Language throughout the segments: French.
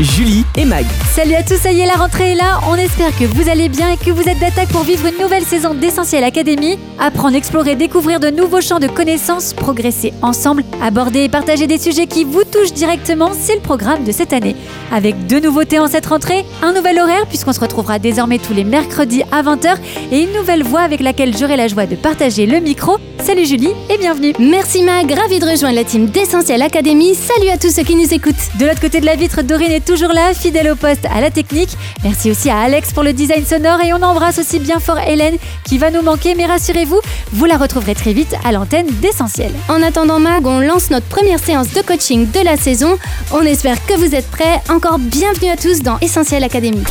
Julie et Mag. Salut à tous, ça y est, la rentrée est là. On espère que vous allez bien et que vous êtes d'attaque pour vivre une nouvelle saison d'Essentiel Académie. Apprendre, explorer, découvrir de nouveaux champs de connaissances, progresser ensemble, aborder et partager des sujets qui vous touchent directement, c'est le programme de cette année. Avec deux nouveautés en cette rentrée, un nouvel horaire puisqu'on se retrouvera désormais tous les mercredis à 20h et une nouvelle voix avec laquelle j'aurai la joie de partager le micro. Salut Julie et bienvenue. Merci Mag, ravi de rejoindre la team d'Essentiel Académie. Salut à tous ceux qui nous écoutent. De l'autre côté de la vitre, Dorine est toujours là, fidèle au poste à la technique. Merci aussi à Alex pour le design sonore et on embrasse aussi bien fort Hélène qui va nous manquer, mais rassurez-vous, vous la retrouverez très vite à l'antenne d'Essentiel. En attendant Mag, on lance notre première séance de coaching de la saison. On espère que vous êtes prêts. Encore bienvenue à tous dans Essentiel Académie.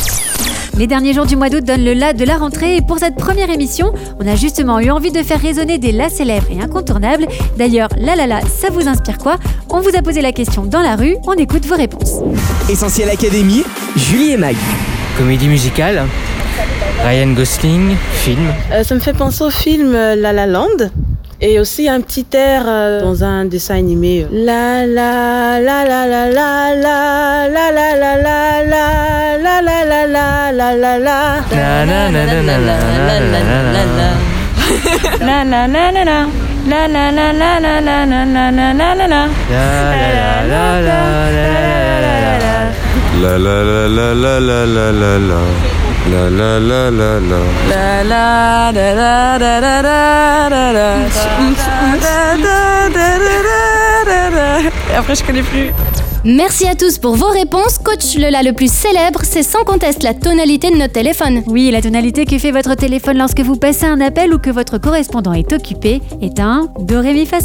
Les derniers jours du mois d'août donnent le la de la rentrée et pour cette première émission, on a justement eu envie de faire résonner des la célèbres et incontournables. D'ailleurs, la la la, ça vous inspire quoi? On vous a posé la question dans la rue, on écoute vos réponses. Essentiel Académie. Julie et Mag. Comédie musicale. Ryan Gosling, film. Euh, ça me fait penser au film euh, La La Land. Et aussi un petit air euh, dans un dessin animé. euh, La la la la la la la la la la la la la la la la la la la. La la la la la la la la la. La la. Et après, je connais plus. Merci à tous pour vos réponses. Coach Lola, le plus célèbre, c'est sans conteste la tonalité de notre téléphone. Oui, la tonalité que fait votre téléphone lorsque vous passez un appel ou que votre correspondant est occupé est un Do Fa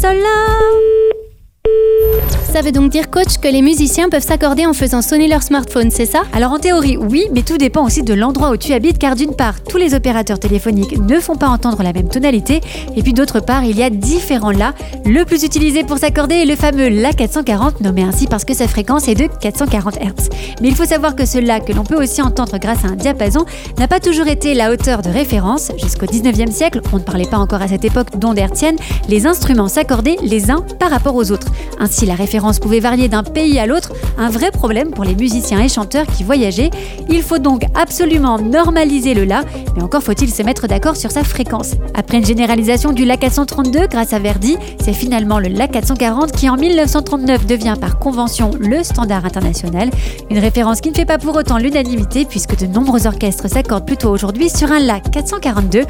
ça veut donc dire, coach, que les musiciens peuvent s'accorder en faisant sonner leur smartphone, c'est ça? Alors en théorie, oui, mais tout dépend aussi de l'endroit où tu habites, car d'une part, tous les opérateurs téléphoniques ne font pas entendre la même tonalité, et puis d'autre part, il y a différents La. Le plus utilisé pour s'accorder est le fameux La 440, nommé ainsi parce que sa fréquence est de 440 Hz. Mais il faut savoir que ce La, que l'on peut aussi entendre grâce à un diapason, n'a pas toujours été la hauteur de référence. Jusqu'au 19e siècle, on ne parlait pas encore à cette époque d'ondes hertziennes, les instruments s'accordaient les uns par rapport aux autres. Ainsi, la référence pouvait varier d'un pays à l'autre, un vrai problème pour les musiciens et chanteurs qui voyageaient. Il faut donc absolument normaliser le La, mais encore faut-il se mettre d'accord sur sa fréquence. Après une généralisation du La 432 grâce à Verdi, c'est finalement le La 440 qui en 1939 devient par convention le standard international. Une référence qui ne fait pas pour autant l'unanimité puisque de nombreux orchestres s'accordent plutôt aujourd'hui sur un La 442.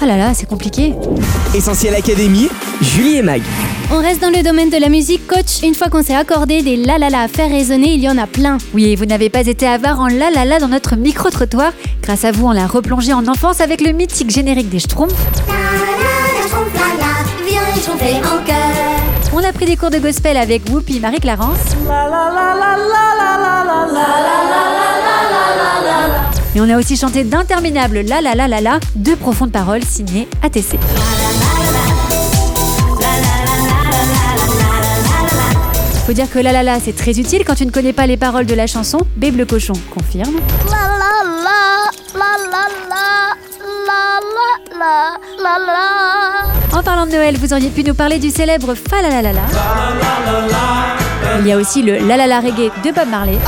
Ah là là, c'est compliqué. Essentiel Académie. Julie et Mag. On reste dans le domaine de la musique, coach. Une fois qu'on s'est accordé des la la la à faire résonner, il y en a plein. Oui, et vous n'avez pas été avare en la la la dans notre micro-trottoir. Grâce à vous, on l'a replongé en enfance avec le mythique générique des Schtroumpfs. On a pris des cours de gospel avec Whoopi Marie Clarence. Et on a aussi chanté d'interminables la la la la la de profondes paroles signées ATC. Faut dire que la la la c'est très utile quand tu ne connais pas les paroles de la chanson. Babe le cochon confirme. En parlant de Noël, vous auriez pu nous parler du célèbre Fa la la la la. Il y a aussi le La la la reggae de Bob Marley.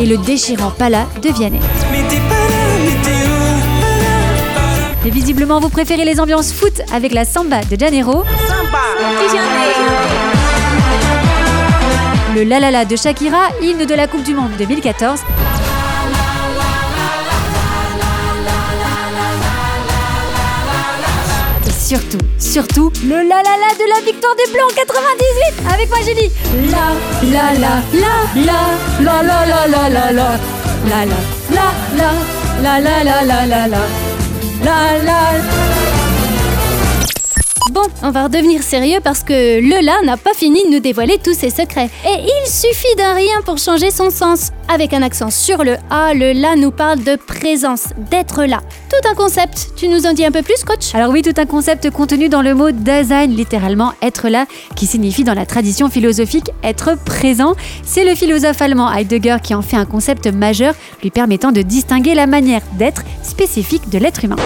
Et le déchirant Pala de Vianney. Mais visiblement, vous préférez les ambiances foot avec la samba de Janeiro. Le La La La de Shakira, hymne de la Coupe du Monde 2014. Et surtout, surtout, le La La La de la victoire des Blancs en 98 Avec moi Julie La La La La La La La La La La La La La La La La La La La La La Bon, on va redevenir sérieux parce que le là n'a pas fini de nous dévoiler tous ses secrets. Et il suffit d'un rien pour changer son sens. Avec un accent sur le A, le là nous parle de présence, d'être là. Tout un concept. Tu nous en dis un peu plus, coach? Alors oui, tout un concept contenu dans le mot Dasein, littéralement être là, qui signifie dans la tradition philosophique être présent. C'est le philosophe allemand Heidegger qui en fait un concept majeur, lui permettant de distinguer la manière d'être spécifique de l'être humain.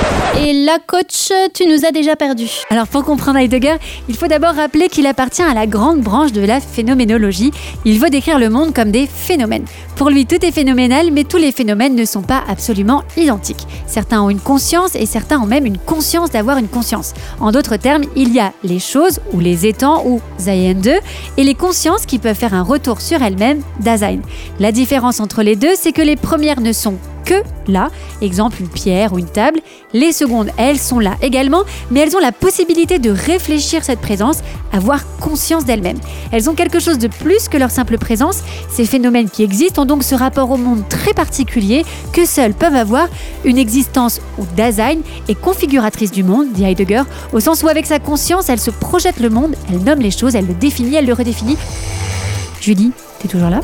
Et là, coach, tu nous as déjà perdu. Alors pour comprendre Heidegger, il faut d'abord rappeler qu'il appartient à la grande branche de la phénoménologie. Il veut décrire le monde comme des phénomènes. Pour lui, tout est phénoménal, mais tous les phénomènes ne sont pas absolument identiques. Certains ont une conscience et certains ont même une conscience d'avoir une conscience. En d'autres termes, il y a les choses ou les étangs ou Sein 2 et les consciences qui peuvent faire un retour sur elles-mêmes, Dasein. La différence entre les deux, c'est que les premières ne sont que là, exemple une pierre ou une table. Les secondes, elles, sont là également, mais elles ont la possibilité de réfléchir cette présence, avoir conscience d'elles-mêmes. Elles ont quelque chose de plus que leur simple présence. Ces phénomènes qui existent ont donc ce rapport au monde très particulier que seuls peuvent avoir une existence ou Dasein est configuratrice du monde, dit Heidegger, au sens où avec sa conscience, elle se projette le monde, elle nomme les choses, elle le définit, elle le redéfinit. Julie, t'es toujours là?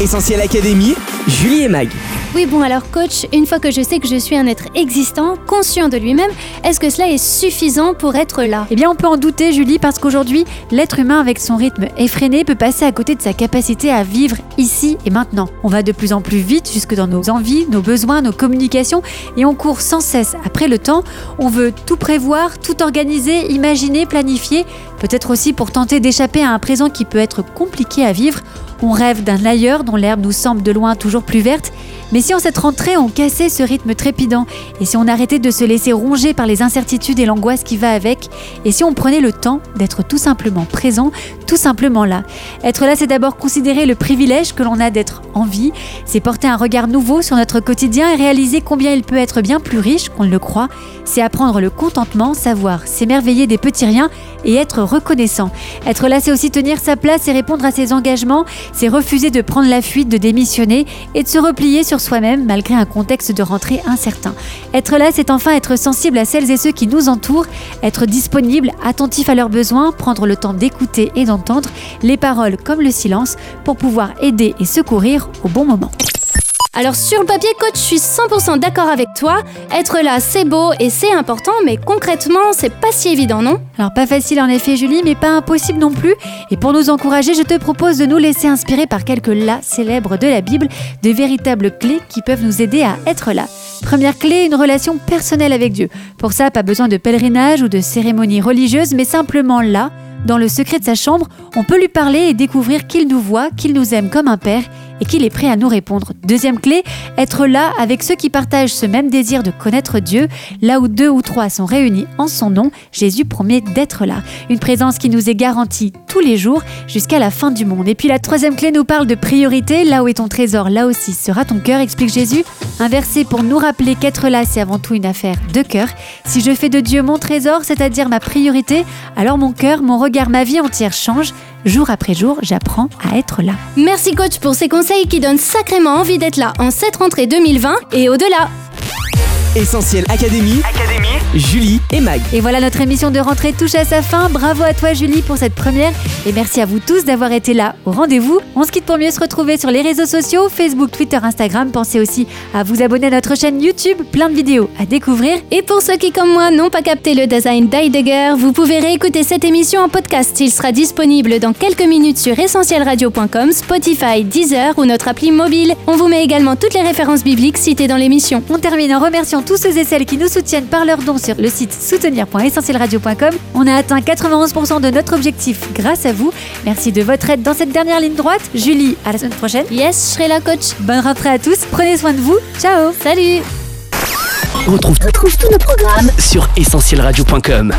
Essentiel Académie, Julie et Mag. Oui, bon, alors, coach, une fois que je sais que je suis un être existant, conscient de lui-même, est-ce que cela est suffisant pour être là? Eh bien, on peut en douter, Julie, parce qu'aujourd'hui, l'être humain, avec son rythme effréné, peut passer à côté de sa capacité à vivre ici et maintenant. On va de plus en plus vite jusque dans nos envies, nos besoins, nos communications, et on court sans cesse après le temps. On veut tout prévoir, tout organiser, imaginer, planifier, peut-être aussi pour tenter d'échapper à un présent qui peut être compliqué à vivre. On rêve d'un ailleurs dont l'herbe nous semble de loin toujours plus verte. Mais si en cette rentrée on cassait ce rythme trépidant, et si on arrêtait de se laisser ronger par les incertitudes et l'angoisse qui va avec, et si on prenait le temps d'être tout simplement présent, tout simplement là. Être là, c'est d'abord considérer le privilège que l'on a d'être en vie, c'est porter un regard nouveau sur notre quotidien et réaliser combien il peut être bien plus riche qu'on ne le croit. C'est apprendre le contentement, savoir s'émerveiller des petits riens et être reconnaissant. Être là, c'est aussi tenir sa place et répondre à ses engagements, c'est refuser de prendre la fuite, de démissionner et de se replier sur soi-même malgré un contexte de rentrée incertain. Être là, c'est enfin être sensible à celles et ceux qui nous entourent, être disponible, attentif à leurs besoins, prendre le temps d'écouter et d'entendre les paroles comme le silence pour pouvoir aider et secourir au bon moment. Alors sur le papier, coach, je suis 100% d'accord avec toi. Être là, c'est beau et c'est important, mais concrètement, c'est pas si évident, non? Alors pas facile en effet Julie, mais pas impossible non plus. Et pour nous encourager, je te propose de nous laisser inspirer par quelques là célèbres de la Bible, de véritables clés qui peuvent nous aider à être là. Première clé, une relation personnelle avec Dieu. Pour ça, pas besoin de pèlerinage ou de cérémonie religieuse, mais simplement là, dans le secret de sa chambre, on peut lui parler et découvrir qu'il nous voit, qu'il nous aime comme un père et qu'il est prêt à nous répondre. Deuxième clé, être là avec ceux qui partagent ce même désir de connaître Dieu. Là où deux ou trois sont réunis en son nom, Jésus promet d'être là. Une présence qui nous est garantie les jours jusqu'à la fin du monde. Et puis la troisième clé nous parle de priorité. Là où est ton trésor, là aussi sera ton cœur, explique Jésus. Un verset pour nous rappeler qu'être là, c'est avant tout une affaire de cœur. Si je fais de Dieu mon trésor, c'est-à-dire ma priorité, alors mon cœur, mon regard, ma vie entière change. Jour après jour, j'apprends à être là. Merci coach pour ces conseils qui donnent sacrément envie d'être là en cette rentrée 2020 et au-delà. Essentiel Académie, Julie et Mag. Et voilà, notre émission de rentrée touche à sa fin. Bravo à toi Julie pour cette première et merci à vous tous d'avoir été là au rendez-vous. On se quitte pour mieux se retrouver sur les réseaux sociaux, Facebook, Twitter, Instagram. Pensez aussi à vous abonner à notre chaîne YouTube, plein de vidéos à découvrir. Et pour ceux qui, comme moi, n'ont pas capté le design d'Heidegger, vous pouvez réécouter cette émission en podcast. Il sera disponible dans quelques minutes sur essentielradio.com, Spotify, Deezer ou notre appli mobile. On vous met également toutes les références bibliques citées dans l'émission. On termine en remerciant tous ceux et celles qui nous soutiennent par leurs dons sur le site soutenir.essentielradio.com. On a atteint 91% de notre objectif grâce à vous. Merci de votre aide dans cette dernière ligne droite. Julie, à la semaine prochaine. Yes, je serai la coach. Bonne rentrée à tous. Prenez soin de vous. Ciao. Salut On retrouve, Retrouve tous nos programmes sur essentielradio.com.